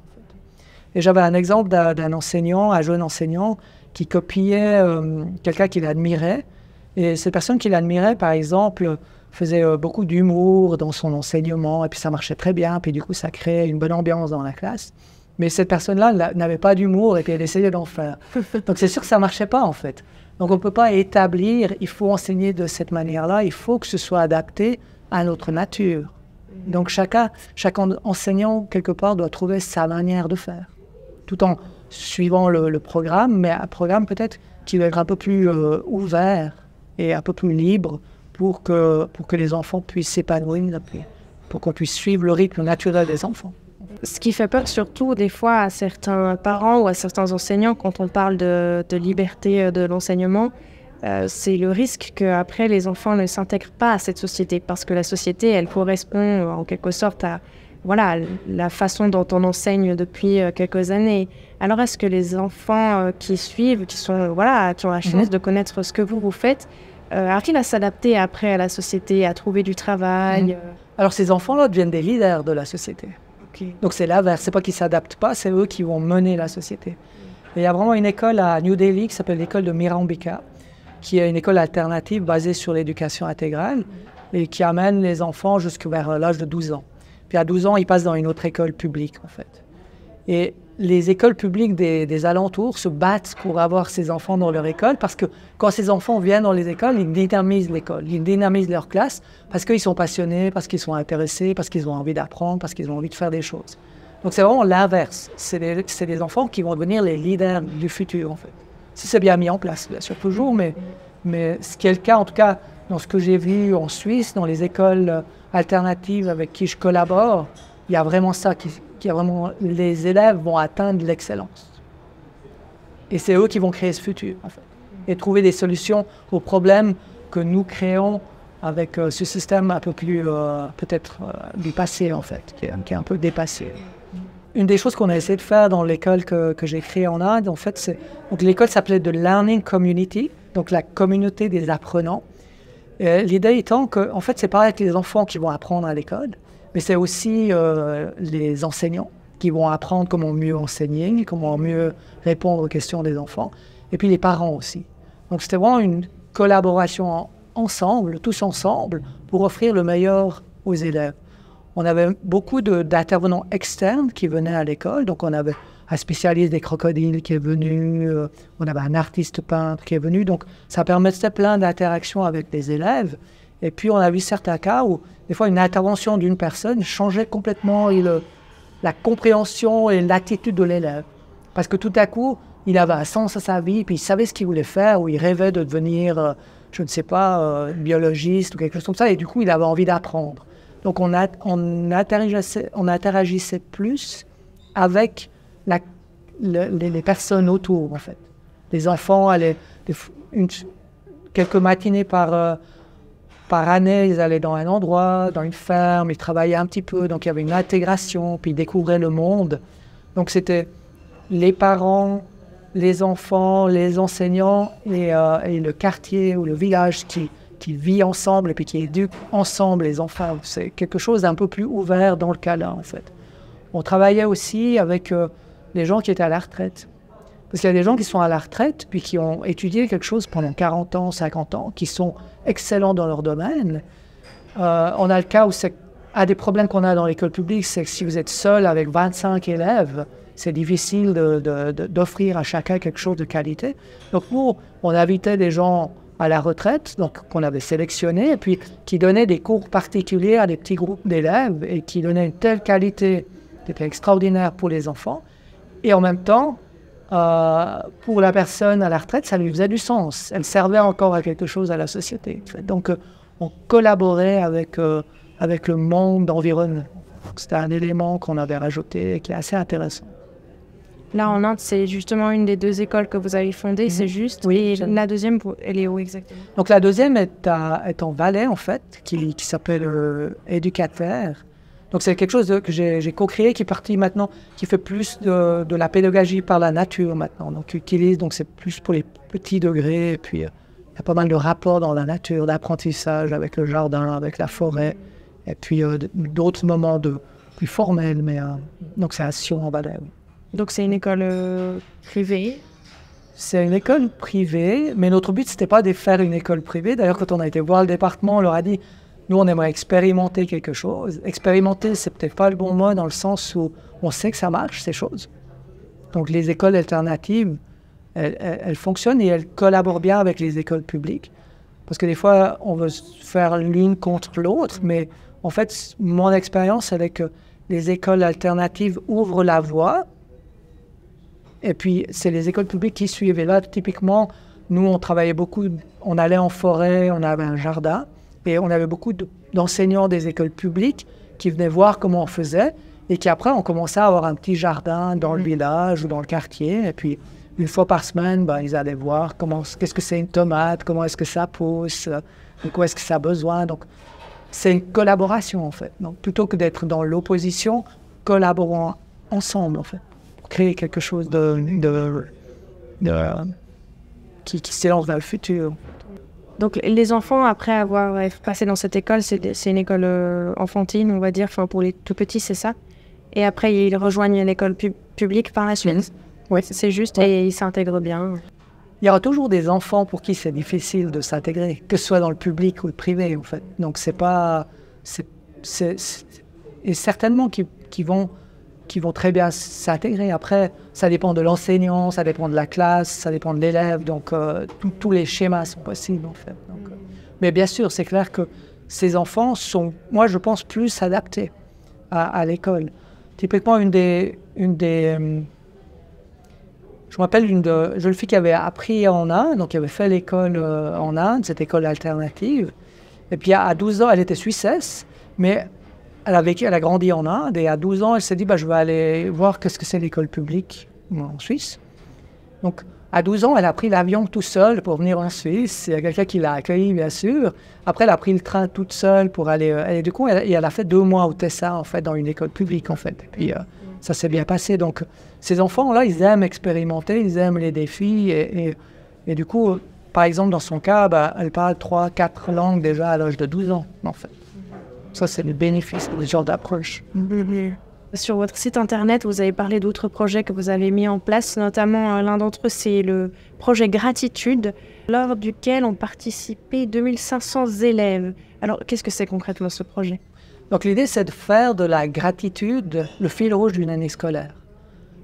Et j'avais un exemple d'un enseignant, un jeune enseignant, qui copiait quelqu'un qu'il admirait et ces personnes qui l'admiraient, par exemple, faisaient euh, beaucoup d'humour dans son enseignement, et puis ça marchait très bien, puis du coup, ça créait une bonne ambiance dans la classe. Mais cette personne-là n'avait pas d'humour, et puis elle essayait d'en faire. Donc c'est sûr que ça ne marchait pas, en fait. Donc on ne peut pas établir, il faut enseigner de cette manière-là, il faut que ce soit adapté à notre nature. Donc chacun, chaque enseignant, quelque part, doit trouver sa manière de faire, tout en suivant le, programme, mais un programme peut-être qui va être un peu plus euh, ouvert et un peu plus libre pour que, pour que les enfants puissent s'épanouir, pour qu'on puisse suivre le rythme naturel des enfants. Ce qui fait peur surtout des fois à certains parents ou à certains enseignants quand on parle de, liberté euh, de l'enseignement, euh, c'est le risque qu'après les enfants ne s'intègrent pas à cette société parce que la société, elle correspond en quelque sorte à voilà, la façon dont on enseigne depuis euh, quelques années. Alors est-ce que les enfants qui suivent, qui, sont, voilà, qui ont la chance mhm. de connaître ce que vous, vous faites, euh, arrivent à s'adapter après à la société, à trouver du travail. Euh. Alors ces enfants-là deviennent des leaders de la société. Donc c'est l'inverse, c'est pas qu'ils s'adaptent pas, c'est eux qui vont mener la société. il y a vraiment une école à New Delhi qui s'appelle l'école de Mirambika, qui est une école alternative basée sur l'éducation intégrale et qui amène les enfants jusqu'à vers l'âge de 12 ans. Puis à 12 ans, ils passent dans une autre école publique en fait. Et les écoles publiques des, alentours se battent pour avoir ces enfants dans leur école parce que quand ces enfants viennent dans les écoles, ils dynamisent l'école, ils dynamisent leur classe parce qu'ils sont passionnés, parce qu'ils sont intéressés, parce qu'ils ont envie d'apprendre, parce qu'ils ont envie de faire des choses. Donc c'est vraiment l'inverse. C'est des, enfants qui vont devenir les leaders du futur en fait. Si c'est bien mis en place, bien sûr toujours, mais, mais ce qui est le cas en tout cas dans ce que j'ai vu en Suisse, dans les écoles alternatives avec qui je collabore, il y a vraiment ça qui, qui vraiment les élèves vont atteindre l'excellence. Et c'est eux qui vont créer ce futur, en fait, et trouver des solutions aux problèmes que nous créons avec euh, ce système un peu plus, euh, peut-être, euh, du passé, en fait, qui est, un peu dépassé. une des choses qu'on a essayé de faire dans l'école que, que j'ai créée en Inde, en fait, c'est donc l'école s'appelait The Learning Community, donc la communauté des apprenants. L'idée étant que, en fait, c'est pas avec les enfants qui vont apprendre à l'école, mais c'est aussi euh, les enseignants qui vont apprendre comment mieux enseigner, comment mieux répondre aux questions des enfants, et puis les parents aussi. Donc c'était vraiment une collaboration ensemble, tous ensemble, pour offrir le meilleur aux élèves. On avait beaucoup d'intervenants externes qui venaient à l'école. Donc, on avait un spécialiste des crocodiles qui est venu, euh, on avait un artiste peintre qui est venu. Donc, ça permettait plein d'interactions avec les élèves. Et puis, on a vu certains cas où, des fois, une intervention d'une personne changeait complètement la compréhension et l'attitude de l'élève. Parce que tout à coup, il avait un sens à sa vie, puis il savait ce qu'il voulait faire, ou il rêvait de devenir, euh, je ne sais pas, euh, biologiste ou quelque chose comme ça, et du coup, il avait envie d'apprendre. Donc on, on, interagissait, on interagissait plus avec les, personnes autour, en fait. Les enfants allaient, quelques matinées par, euh, par année, ils allaient dans un endroit, dans une ferme, ils travaillaient un petit peu, donc il y avait une intégration, puis ils découvraient le monde. Donc c'était les parents, les enfants, les enseignants et, euh, et le quartier ou le village qui, qui vit ensemble et puis qui éduque ensemble les enfants. C'est quelque chose d'un peu plus ouvert dans le cas-là, en fait. On travaillait aussi avec euh, les gens qui étaient à la retraite. Parce qu'il y a des gens qui sont à la retraite, puis qui ont étudié quelque chose pendant 40 ans, 50 ans, qui sont excellents dans leur domaine. Euh, on a le cas où c'est un des problèmes qu'on a dans l'école publique, c'est que si vous êtes seul avec 25 élèves, c'est difficile d'offrir à chacun quelque chose de qualité. Donc nous, on invitait des gens à la retraite, donc qu'on avait sélectionné, et puis qui donnait des cours particuliers à des petits groupes d'élèves et qui donnait une telle qualité, c'était extraordinaire pour les enfants. Et en même temps, euh, pour la personne à la retraite, ça lui faisait du sens. Elle servait encore à quelque chose à la société. Donc, euh, on collaborait avec, euh, avec le monde environnement. C'était un élément qu'on avait rajouté et qui est assez intéressant. Là, en Inde, c'est justement une des deux écoles que vous avez fondées, mhm. c'est juste. Oui, et la deuxième, elle est où exactement? Donc la deuxième est, est en Valais, en fait, qui, qui s'appelle Éducateur. Donc c'est quelque chose que j'ai co-créé, qui est parti maintenant, qui fait plus de, de, la pédagogie par la nature maintenant. Donc utilise, donc c'est plus pour les petits degrés, et puis euh, il y a pas mal de rapports dans la nature, d'apprentissage avec le jardin, avec la forêt, et puis euh, d'autres moments de, plus formels, mais donc c'est à Sion en Valais. Oui. Donc c'est une école euh, privée? C'est une école privée, mais notre but, c'était pas de faire une école privée. D'ailleurs, quand on a été voir le département, on leur a dit, nous, on aimerait expérimenter quelque chose. Expérimenter, c'est peut-être pas le bon mot dans le sens où on sait que ça marche, ces choses. Donc les écoles alternatives, elles, fonctionnent et elles collaborent bien avec les écoles publiques. Parce que des fois, on veut faire l'une contre l'autre, mais en fait, mon expérience, que les écoles alternatives ouvrent la voie et puis, c'est les écoles publiques qui suivent. Et là, typiquement, nous, on travaillait beaucoup, on allait en forêt, on avait un jardin, et on avait beaucoup d'enseignants des écoles publiques qui venaient voir comment on faisait, et qui après, on commençait à avoir un petit jardin dans le mmh. village ou dans le quartier. Et puis, une fois par semaine, ben, ils allaient voir comment, qu'est-ce que c'est une tomate, comment est-ce que ça pousse, de quoi est-ce que ça a besoin. Donc, c'est une collaboration, en fait. Donc, plutôt que d'être dans l'opposition, collaborons ensemble, en fait créer quelque chose de, qui, qui s'élance vers le futur. Donc les enfants, après avoir passé dans cette école, c'est une école euh, enfantine, on va dire, enfin pour les tout petits, c'est ça. Et après, ils rejoignent l'école publique par la suite. Oui, c'est juste, et ils s'intègrent bien. Il y aura toujours des enfants pour qui c'est difficile de s'intégrer, que ce soit dans le public ou le privé, en fait. Donc c'est pas, c'est, et certainement qui, qui vont qui vont très bien s'intégrer. Après, ça dépend de l'enseignant, ça dépend de la classe, ça dépend de l'élève. Donc, euh, tous les schémas sont possibles, en fait. Euh, mais bien sûr, c'est clair que ces enfants sont, moi, je pense, plus adaptés à, l'école. Typiquement, une des... Une des euh, je me rappelle une de, jeune fille qui avait appris en Inde, donc qui avait fait l'école en Inde, cette école alternative. Et puis à 12 ans, elle était suissesse, mais elle a vécu, elle a grandi en Inde et à 12 ans, elle s'est dit bah, je vais aller voir qu'est-ce que c'est l'école publique en Suisse. Donc, à 12 ans, elle a pris l'avion tout seule pour venir en Suisse. Il y a quelqu'un qui l'a accueillie, bien sûr. Après, elle a pris le train toute seule pour aller. Euh, et du coup, elle, a fait deux mois au Tessa, en fait, dans une école publique, en fait. Et puis, euh, ça s'est bien passé. Donc, ces enfants-là, ils aiment expérimenter, ils aiment les défis. Et, et, du coup, par exemple, dans son cas, bah, elle parle trois, quatre langues déjà à l'âge de 12 ans, en fait. Ça, c'est le bénéfice de ce genre d'approche. Sur votre site internet, vous avez parlé d'autres projets que vous avez mis en place, notamment euh, l'un d'entre eux, c'est le projet Gratitude, lors duquel ont participé 2500 élèves. Alors, qu'est-ce que c'est concrètement ce projet? Donc, l'idée, c'est de faire de la gratitude le fil rouge d'une année scolaire.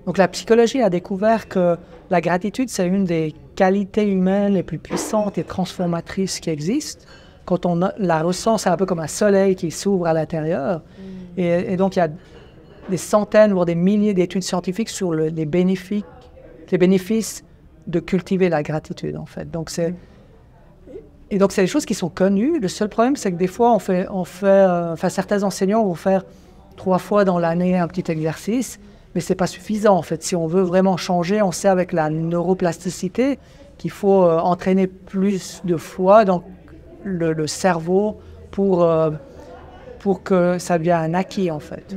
Donc, la psychologie a découvert que la gratitude, c'est une des qualités humaines les plus puissantes et transformatrices qui existent. Quand on la ressent, c'est un peu comme un soleil qui s'ouvre à l'intérieur. Mm. Et, et donc, il y a des centaines, voire des milliers d'études scientifiques sur les, bénéfices, les bénéfices de cultiver la gratitude, en fait. Donc, c'est... Et donc, c'est des choses qui sont connues. Le seul problème, c'est que des fois, on fait, on fait, euh, enfin, certains enseignants vont faire trois fois dans l'année un petit exercice, mais c'est pas suffisant, en fait. Si on veut vraiment changer, on sait avec la neuroplasticité qu'il faut euh, entraîner plus de fois le, cerveau pour, euh, pour que ça devienne un acquis, en fait.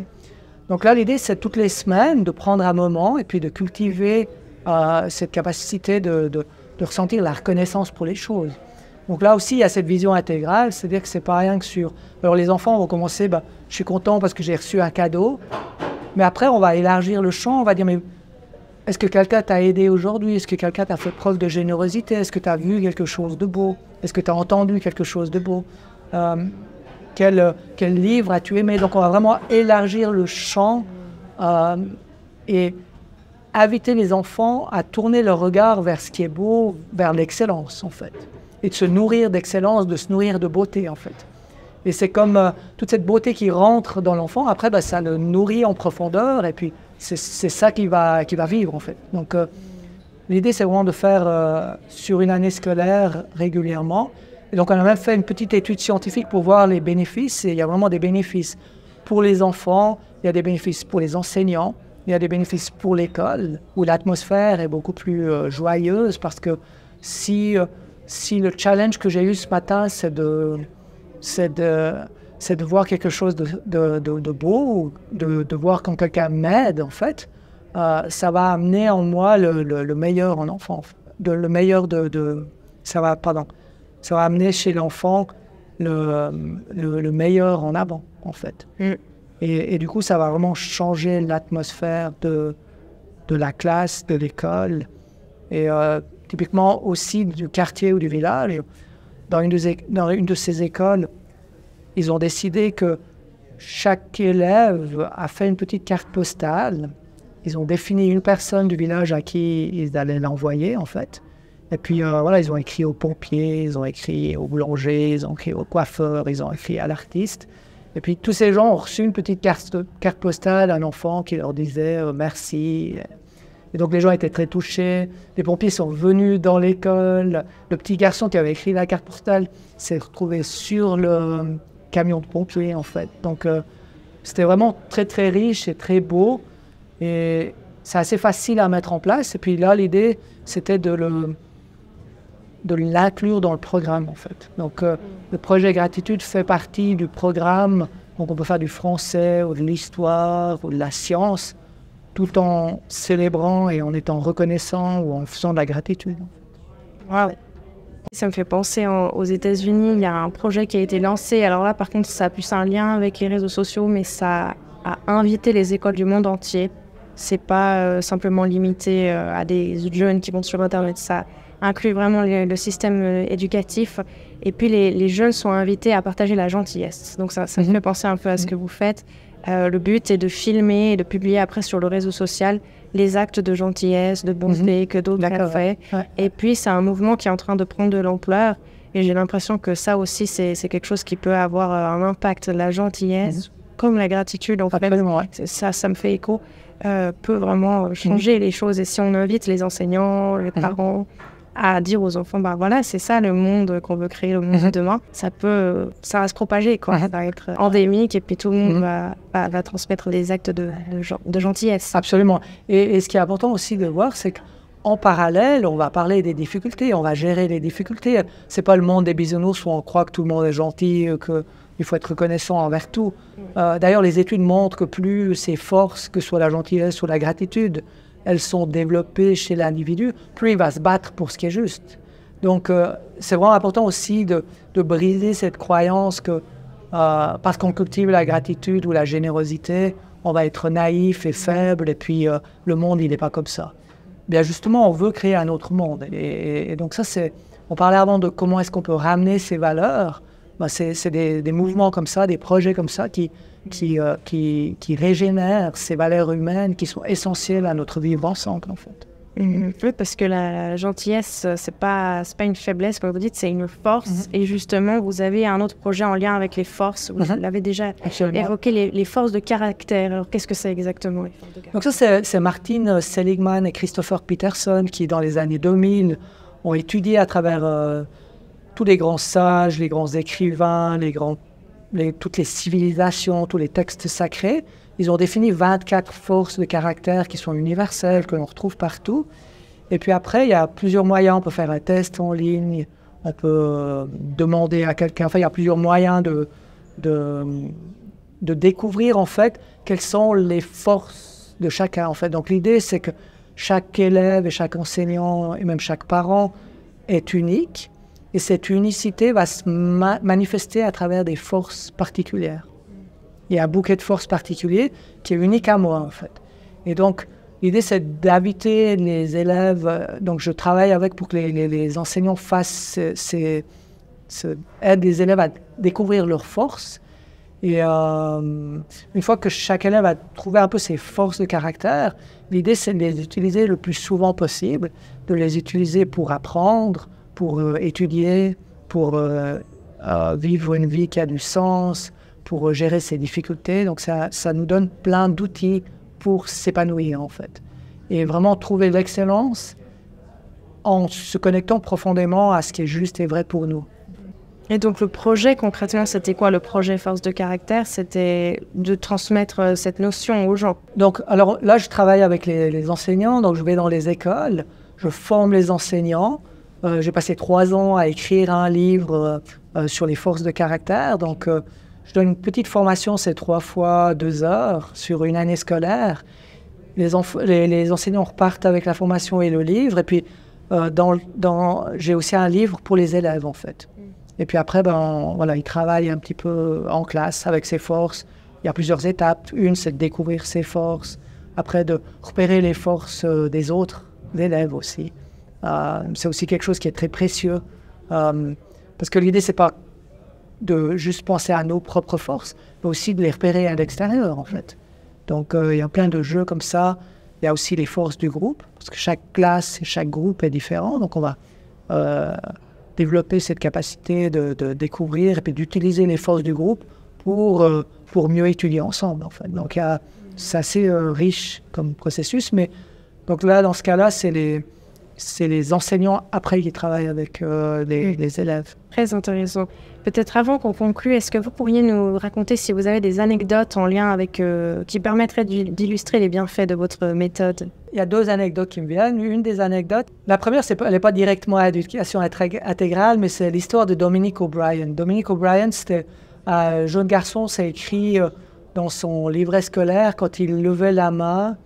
Donc là, l'idée, c'est toutes les semaines de prendre un moment et puis de cultiver euh, cette capacité de, de, ressentir la reconnaissance pour les choses. Donc là aussi, il y a cette vision intégrale, c'est-à-dire que c'est pas rien que sur... Alors les enfants vont commencer, bah, je suis content parce que j'ai reçu un cadeau, mais après, on va élargir le champ, on va dire, mais est-ce que quelqu'un t'a aidé aujourd'hui? Est-ce que quelqu'un t'a fait preuve de générosité? Est-ce que tu as vu quelque chose de beau? Est-ce que tu as entendu quelque chose de beau? Euh, quel, quel livre as-tu aimé? Donc on va vraiment élargir le champ euh, et inviter les enfants à tourner leur regard vers ce qui est beau, vers l'excellence en fait. Et de se nourrir d'excellence, de se nourrir de beauté en fait. Et c'est comme euh, toute cette beauté qui rentre dans l'enfant, après bah, ça le nourrit en profondeur et puis c'est ça qui va, qui va vivre en fait. Donc euh, l'idée c'est vraiment de faire sur une année scolaire régulièrement donc, on a même fait une petite étude scientifique pour voir les bénéfices. Et il y a vraiment des bénéfices pour les enfants, il y a des bénéfices pour les enseignants, il y a des bénéfices pour l'école, où l'atmosphère est beaucoup plus euh, joyeuse parce que si, euh, si le challenge que j'ai eu ce matin, c'est de, c'est de, c'est de voir quelque chose de, de, de, beau, de, de voir quand quelqu'un m'aide, en fait, euh, ça va amener en moi le, le, meilleur en enfant, de, le meilleur de, de ça va, pardon, ça va amener chez l'enfant le, le, meilleur en avant, en fait. Mm. Et, du coup, ça va vraiment changer l'atmosphère de, de la classe, de l'école, et euh, typiquement aussi du quartier ou du village. Dans une, de, dans une de ces écoles, ils ont décidé que chaque élève a fait une petite carte postale. Ils ont défini une personne du village à qui ils allaient l'envoyer, en fait. Et puis euh, voilà, ils ont écrit aux pompiers, ils ont écrit aux boulangers, ils ont écrit aux coiffeurs, ils ont écrit à l'artiste. Et puis tous ces gens ont reçu une petite carte, carte postale d'un enfant qui leur disait euh, merci. Et donc les gens étaient très touchés. Les pompiers sont venus dans l'école. Le petit garçon qui avait écrit la carte postale s'est retrouvé sur le camion de pompiers en fait. Donc euh, c'était vraiment très très riche et très beau. Et c'est assez facile à mettre en place. Et puis là, l'idée, c'était de le, de l'inclure dans le programme en fait. Donc euh, le projet Gratitude fait partie du programme. Donc on peut faire du français ou de l'histoire ou de la science tout en célébrant et en étant reconnaissant ou en faisant de la gratitude. Ça me fait penser aux États-Unis, il y a un projet qui a été lancé. Alors là, par contre, ça a plus un lien avec les réseaux sociaux, mais ça a invité les écoles du monde entier. C'est pas euh, simplement limité euh, à des jeunes qui vont sur Internet. Ça inclut vraiment le, système euh, éducatif. Et puis les, jeunes sont invités à partager la gentillesse. Donc ça, ça me mhm. fait penser un peu à ce mhm. que vous faites. Le but est de filmer et de publier après sur le réseau social les actes de gentillesse, de bonté mhm. que d'autres ont fait. Et puis c'est un mouvement qui est en train de prendre de l'ampleur. Et j'ai l'impression que ça aussi, c'est quelque chose qui peut avoir euh, un impact. La gentillesse, comme la gratitude, en fait, ça, ça me fait écho, peut vraiment changer les choses. Et si on invite les enseignants, les parents, à dire aux enfants, bah voilà, c'est ça le monde qu'on veut créer, le monde de mhm. demain. Ça peut, ça va se propager, quoi. Ça va être endémique et puis tout le monde mhm. va, va, transmettre des actes de, de, gentillesse. Absolument. Et, ce qui est important aussi de voir, c'est qu'en parallèle, on va parler des difficultés, on va gérer les difficultés. C'est pas le monde des bisounours où on croit que tout le monde est gentil, que il faut être reconnaissant envers tout. Euh, d'ailleurs, les études montrent que plus ces forces, que soit la gentillesse ou la gratitude, elles sont développées chez l'individu, plus il va se battre pour ce qui est juste. Donc, euh, c'est vraiment important aussi de, briser cette croyance que parce qu'on cultive la gratitude ou la générosité, on va être naïf et faible, et puis le monde, il n'est pas comme ça. Bien justement, on veut créer un autre monde. Et, donc ça, c'est... On parlait avant de comment est-ce qu'on peut ramener ces valeurs bah, c'est des, mouvements comme ça, des projets comme ça qui, qui, euh, qui, qui, régénèrent ces valeurs humaines qui sont essentielles à notre vivre ensemble, en fait. Mhm. Oui, parce que la gentillesse, c'est pas pas une faiblesse, comme vous dites, c'est une force. Mhm. Et justement, vous avez un autre projet en lien avec les forces. Vous l'avez déjà évoqué, les, forces de caractère. Alors, qu'est-ce que c'est exactement les forces de caractère? Donc ça, c'est Martin Seligman et Christopher Peterson qui, dans les années 2000, ont étudié à travers euh, tous les grands sages, les grands écrivains, les grands, toutes les civilisations, tous les textes sacrés, ils ont défini 24 forces de caractère qui sont universelles, que l'on retrouve partout. Et puis après, il y a plusieurs moyens. On peut faire un test en ligne, on peut euh, demander à quelqu'un. Enfin, il y a plusieurs moyens de, de, de, découvrir en fait quelles sont les forces de chacun. En fait, donc l'idée c'est que chaque élève et chaque enseignant et même chaque parent est unique et cette unicité va se manifester à travers des forces particulières. Il y a un bouquet de forces particuliers qui est unique à moi, en fait. Et donc, l'idée, c'est d'inviter les élèves. Euh, donc, je travaille avec pour que les, enseignants fassent ces, aident les élèves à découvrir leurs forces. Et euh, une fois que chaque élève a trouvé un peu ses forces de caractère, l'idée, c'est de les utiliser le plus souvent possible, de les utiliser pour apprendre, pour euh, étudier, pour euh, euh, vivre une vie qui a du sens, pour gérer ses difficultés. Donc ça, ça nous donne plein d'outils pour s'épanouir en fait. Et vraiment trouver l'excellence en se connectant profondément à ce qui est juste et vrai pour nous. Et donc le projet concrètement, c'était quoi? Le projet Force de caractère C'était de transmettre cette notion aux gens. Donc alors là, je travaille avec les, les enseignants, donc je vais dans les écoles, je forme les enseignants euh, j'ai passé trois ans à écrire un livre euh, euh, sur les forces de caractère. Donc, je donne une petite formation, c'est trois fois deux heures sur une année scolaire. Les, enseignants repartent avec la formation et le livre. Et puis, j'ai aussi un livre pour les élèves, en fait. Et puis après, ben, voilà, ils travaillent un petit peu en classe avec ses forces. Il y a plusieurs étapes. Une, c'est de découvrir ses forces. Après, de repérer les forces des autres élèves aussi. Euh, c'est aussi quelque chose qui est très précieux. Euh, parce que l'idée, c'est pas de juste penser à nos propres forces, mais aussi de les repérer à l'extérieur, en fait. Donc, euh, il y a plein de jeux comme ça. Il y a aussi les forces du groupe, parce que chaque classe et chaque groupe est différent. Donc, on va développer cette capacité de, découvrir et puis d'utiliser les forces du groupe pour, pour mieux étudier ensemble, en fait. Donc, c'est assez riche comme processus. Mais donc là, dans ce cas-là, c'est les c'est les enseignants après qui travaillent avec euh, les, élèves. Très intéressant. Peut-être avant qu'on conclue, est-ce que vous pourriez nous raconter si vous avez des anecdotes en lien avec euh, qui permettraient d'illustrer les bienfaits de votre méthode? Il y a deux anecdotes qui me viennent. Une des anecdotes, la première, c'est elle n'est pas directement à l'éducation intégrale, mais c'est l'histoire de Dominique O'Brien. Dominique O'Brien, c'était un jeune garçon, c'est écrit euh, dans son livret scolaire quand il levait la main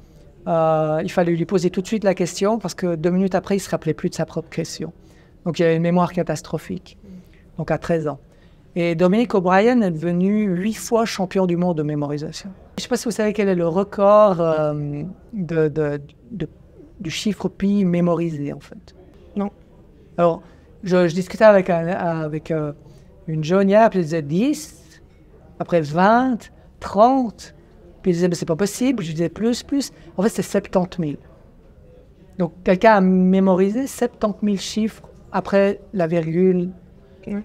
euh, il fallait lui poser tout de suite la question parce que deux minutes après, il ne se rappelait plus de sa propre question. Donc il a une mémoire catastrophique, donc à 13 ans. Et Dominique O'Brien est devenu huit fois champion du monde de mémorisation. Je ne sais pas si vous savez quel est le record euh, de, du chiffre pi mémorisé, en fait. Non. Alors, je, discutais avec, avec euh, une jeune hier, puis elle disait 10, après 20, 30. Puis il disait, mais c'est pas possible. Je disais, plus, plus. En fait, c'est 70 000. Donc, quelqu'un a mémorisé 70 000 chiffres après la virgule.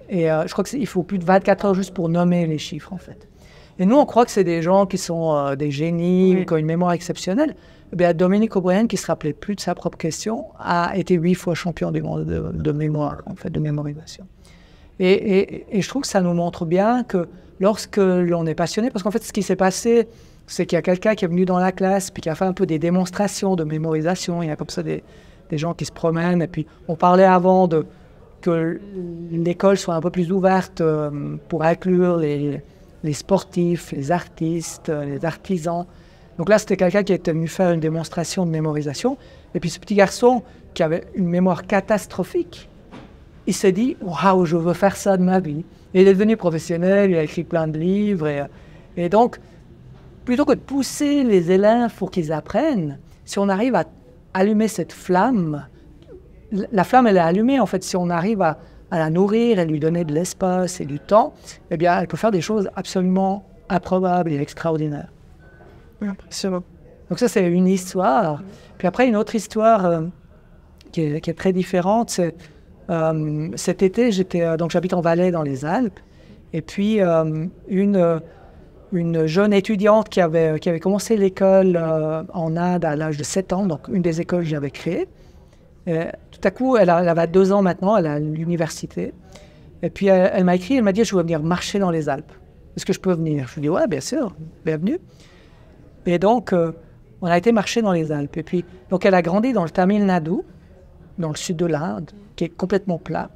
Et euh, je crois qu'il faut plus de 24 heures juste pour nommer les chiffres, en fait. Et nous, on croit que c'est des gens qui sont euh, des génies, qui ont une mémoire exceptionnelle. Eh bien, Dominique O'Brien, qui se rappelait plus de sa propre question, a été huit fois champion du monde de, mémoire, en fait, de mémorisation. Et, et, je trouve que ça nous montre bien que lorsque l'on est passionné, parce qu'en fait, ce qui s'est passé c'est qu'il y a quelqu'un qui est venu dans la classe, puis qui a fait un peu des démonstrations de mémorisation. Il y a comme ça des, gens qui se promènent. Et puis, on parlait avant de que l'école soit un peu plus ouverte euh, pour inclure les, sportifs, les artistes, les artisans. Donc là, c'était quelqu'un qui était venu faire une démonstration de mémorisation. Et puis ce petit garçon qui avait une mémoire catastrophique, il s'est dit Waouh, je veux faire ça de ma vie. Et il est devenu professionnel, il a écrit plein de livres. Et, et donc, plutôt que de pousser les élèves pour qu'ils apprennent, si on arrive à allumer cette flamme, la flamme, elle est allumée en fait. Si on arrive à, la nourrir et lui donner de l'espace et du temps, eh bien, elle peut faire des choses absolument improbables et extraordinaires. Impressionnant. Donc ça, c'est une histoire. Puis après, une autre histoire euh, qui, est, très différente, c'est euh, cet été, j'étais euh, donc j'habite en Valais dans les Alpes, et puis une une jeune étudiante qui avait, qui avait commencé l'école en Inde à l'âge de 7 ans, donc une des écoles que j'avais créées. tout à coup, elle, avait deux ans maintenant, elle est à l'université. Et puis elle, m'a écrit, elle m'a dit, je veux venir marcher dans les Alpes. Est-ce que je peux venir? Je lui ai dit, ouais, bien sûr, bienvenue. Et donc, on a été marcher dans les Alpes. Et puis, donc elle a grandi dans le Tamil Nadu, dans le sud de l'Inde, qui est complètement plat.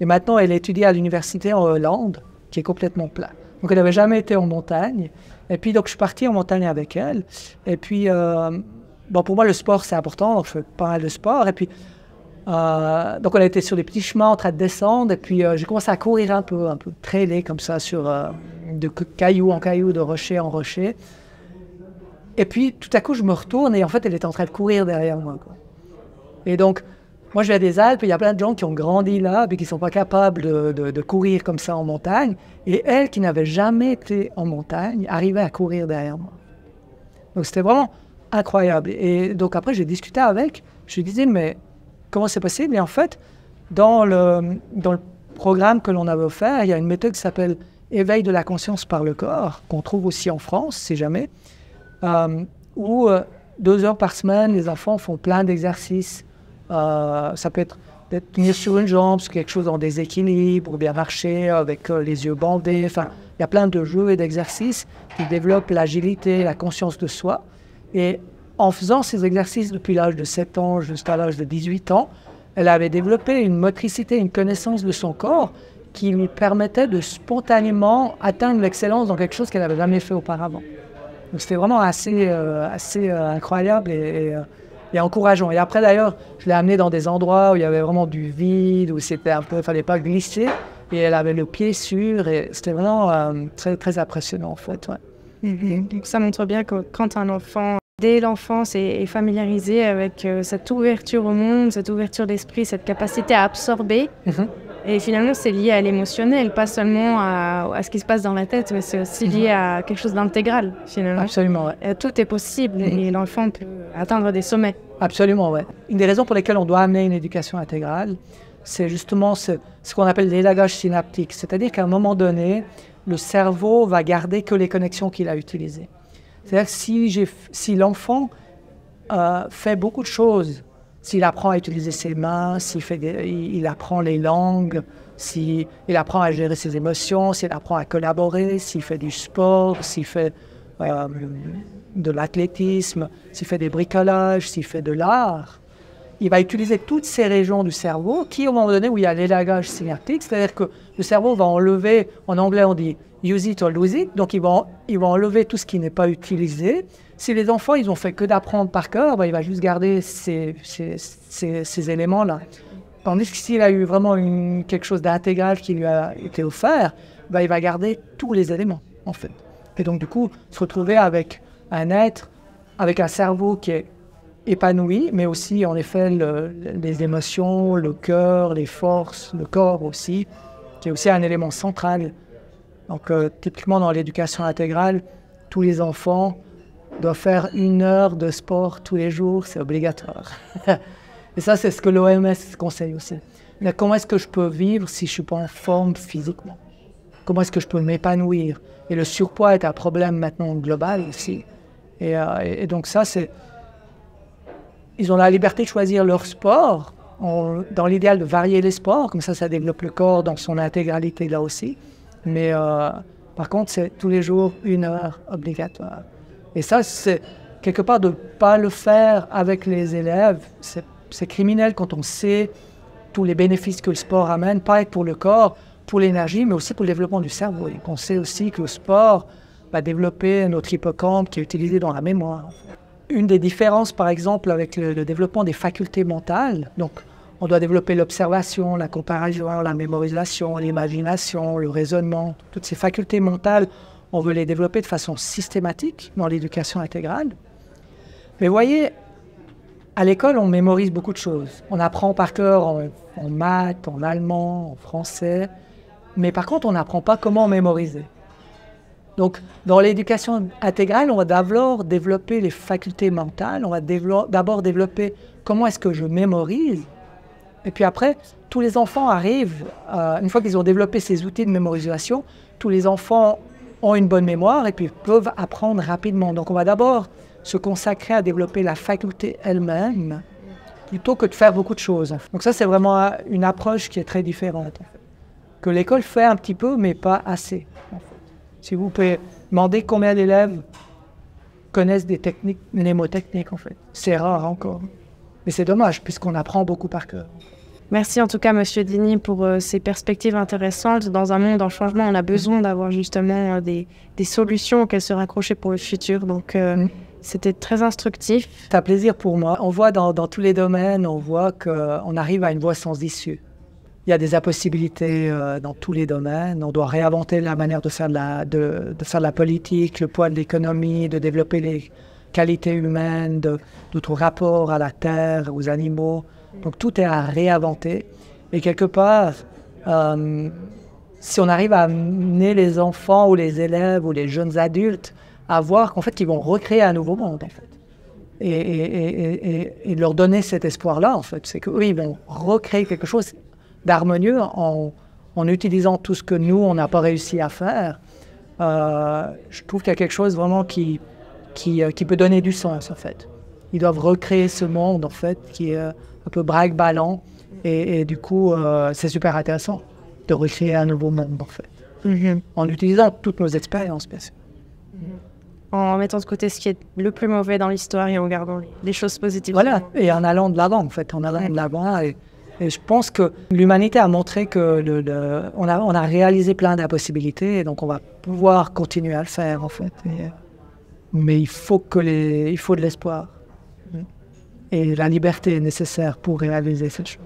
Et maintenant, elle étudie à l'université en Hollande, qui est complètement plat. Donc, elle n'avait jamais été en montagne. Et puis, donc, je suis parti en montagne avec elle. Et puis, euh, bon, pour moi, le sport, c'est important. Donc, je fais pas mal de sport. Et puis, euh, donc, on a été sur des petits chemins en train de descendre. Et puis, euh, j'ai commencé à courir un peu, un peu traîner comme ça, sur de caillou en caillou, de rocher en rocher. Et puis, tout à coup, je me retourne et en fait, elle est en train de courir derrière moi. Et donc, moi, je viens des Alpes, il y a plein de gens qui ont grandi là, mais qui ne sont pas capables de, courir comme ça en montagne. Et elle, qui n'avait jamais été en montagne, arrivait à courir derrière moi. Donc, c'était vraiment incroyable. Et donc, après, j'ai discuté avec. Je lui disais, mais comment c'est possible? Et en fait, dans le, dans le programme que l'on avait offert, il y a une méthode qui s'appelle éveil de la conscience par le corps, qu'on trouve aussi en France, si jamais. Euh, où euh, deux heures par semaine, les enfants font plein d'exercices. Euh, ça peut être tenir sur une jambe, quelque chose en déséquilibre, ou bien marcher avec les yeux bandés. Enfin, il y a plein de jeux et d'exercices qui développent l'agilité, la conscience de soi. Et en faisant ces exercices depuis l'âge de 7 ans jusqu'à l'âge de 18 ans, elle avait développé une motricité, une connaissance de son corps qui lui permettait de spontanément atteindre l'excellence dans quelque chose qu'elle n'avait jamais fait auparavant. Donc c'était vraiment assez, euh, assez euh, incroyable et, euh, et, encourageant. Et après d'ailleurs, je l'ai amenée dans des endroits où il y avait vraiment du vide, où c'était un peu, il fallait pas glisser, et elle avait le pied sûr, et c'était vraiment très, très impressionnant en fait. Ouais. Ça montre bien que quand un enfant dès l'enfance est, familiarisé avec cette ouverture au monde, cette ouverture d'esprit, cette capacité à absorber, mhm. Et finalement, c'est lié à l'émotionnel, pas seulement à, ce qui se passe dans la tête, mais c'est aussi lié à quelque chose d'intégral, finalement. Absolument, ouais. tout est possible mhm. et l'enfant peut atteindre des sommets. Absolument, ouais. Une des raisons pour lesquelles on doit amener une éducation intégrale, c'est justement ce, ce qu'on appelle l'élagage synaptique. C'est-à-dire qu'à un moment donné, le cerveau va garder que les connexions qu'il a utilisées. C'est-à-dire que si, si l'enfant euh, fait beaucoup de choses s'il apprend à utiliser ses mains, s'il fait il, apprend les langues, s'il apprend à gérer ses émotions, s'il apprend à collaborer, s'il fait du sport, s'il fait euh, de l'athlétisme, s'il fait des bricolages, s'il fait de l'art, il va utiliser toutes ces régions du cerveau qui, au moment donné où il y a l'élagage synaptique, c'est-à-dire que le cerveau va enlever, en anglais on dit use it or lose it, donc il va enlever tout ce qui n'est pas utilisé si les enfants, ils ont fait que d'apprendre par cœur, bah, il va juste garder ces, éléments-là. Tandis que s'il a eu vraiment quelque chose d'intégral qui lui a été offert, bah, il va garder tous les éléments, en fait. Et donc, du coup, se retrouver avec un être, avec un cerveau qui est épanoui, mais aussi, en effet, les émotions, le cœur, les forces, le corps aussi, qui est aussi un élément central. Donc, euh, typiquement, dans l'éducation intégrale, tous les enfants doit faire une heure de sport tous les jours, c'est obligatoire. Et ça, c'est ce que l'OMS conseille aussi. Mais comment est-ce que je peux vivre si je ne suis pas en forme physiquement? Comment est-ce que je peux m'épanouir? Et le surpoids est un problème maintenant global aussi. Et, euh, donc ça, c'est... Ils ont la liberté de choisir leur sport, dans l'idéal de varier les sports, comme ça, ça développe le corps dans son intégralité là aussi. Mais euh, par contre, c'est tous les jours une heure obligatoire. Et ça, c'est quelque part de ne pas le faire avec les élèves. C'est criminel quand on sait tous les bénéfices que le sport amène, pas pour le corps, pour l'énergie, mais aussi pour le développement du cerveau. Et on sait aussi que le sport va développer notre hippocampe qui est utilisé dans la mémoire. Une des différences, par exemple, avec le, le développement des facultés mentales, donc on doit développer l'observation, la comparaison, la mémorisation, l'imagination, le raisonnement, toutes ces facultés mentales, on veut les développer de façon systématique dans l'éducation intégrale. Mais voyez, à l'école, on mémorise beaucoup de choses. On apprend par cœur en, maths, en allemand, en français. Mais par contre, on n'apprend pas comment mémoriser. Donc, dans l'éducation intégrale, on va d'abord développer les facultés mentales, on va d'abord développer comment est-ce que je mémorise. Et puis après, tous les enfants arrivent, euh, une fois qu'ils ont développé ces outils de mémorisation, tous les enfants ont une bonne mémoire et puis peuvent apprendre rapidement. Donc, on va d'abord se consacrer à développer la faculté elle-même plutôt que de faire beaucoup de choses. Donc ça, c'est vraiment une approche qui est très différente. Que l'école fait un petit peu, mais pas assez. Si vous pouvez demander combien d'élèves connaissent des techniques mnémotechniques, en fait. C'est rare encore. Mais c'est dommage, puisqu'on apprend beaucoup par cœur. Merci en tout cas, Monsieur Dini, pour euh, ces perspectives intéressantes. Dans un monde en changement, on a besoin d'avoir justement euh, des, des, solutions auxquelles se raccrocher pour le futur. Donc, euh, mm. C'était très instructif. C'est un plaisir pour moi. On voit dans, dans tous les domaines, on voit qu'on arrive à une voie sans issue. Il y a des impossibilités euh, dans tous les domaines. On doit réinventer la manière de faire de la, de, de faire de la politique, le poids de l'économie, de développer les qualités humaines, de, notre rapport à la terre, aux animaux. Donc tout est à réinventer. Et quelque part, euh, si on arrive à amener les enfants ou les élèves ou les jeunes adultes à voir qu'en fait, ils vont recréer un nouveau monde, en fait. Et, leur donner cet espoir-là, en fait. C'est qu'eux, ils vont recréer quelque chose d'harmonieux en, utilisant tout ce que nous, on n'a pas réussi à faire. Euh, je trouve qu'il y a quelque chose vraiment qui, qui, euh, qui, peut donner du sens, en fait. Ils doivent recréer ce monde, en fait, qui est un peu braque-ballant. Et, du coup, euh, c'est super intéressant de recréer un nouveau monde, en fait. Mm -hmm. En utilisant toutes nos expériences, bien sûr. Mm -hmm en mettant de côté ce qui est le plus mauvais dans l'histoire et en gardant les choses positives. Voilà, et en allant de l'avant, en fait, en allant de l'avant. Et, et, je pense que l'humanité a montré que le, le, on, a, on a réalisé plein d'impossibilités, et donc on va pouvoir continuer à le faire, en fait. Et, mais il faut, que les, il faut de l'espoir. Et la liberté est nécessaire pour réaliser cette chose.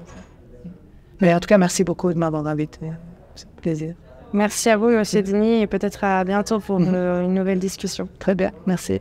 Mais en tout cas, merci beaucoup de m'avoir invité. C'est un plaisir. Merci à vous, M. Dini, et peut-être à bientôt pour une, une nouvelle discussion. Très bien, merci.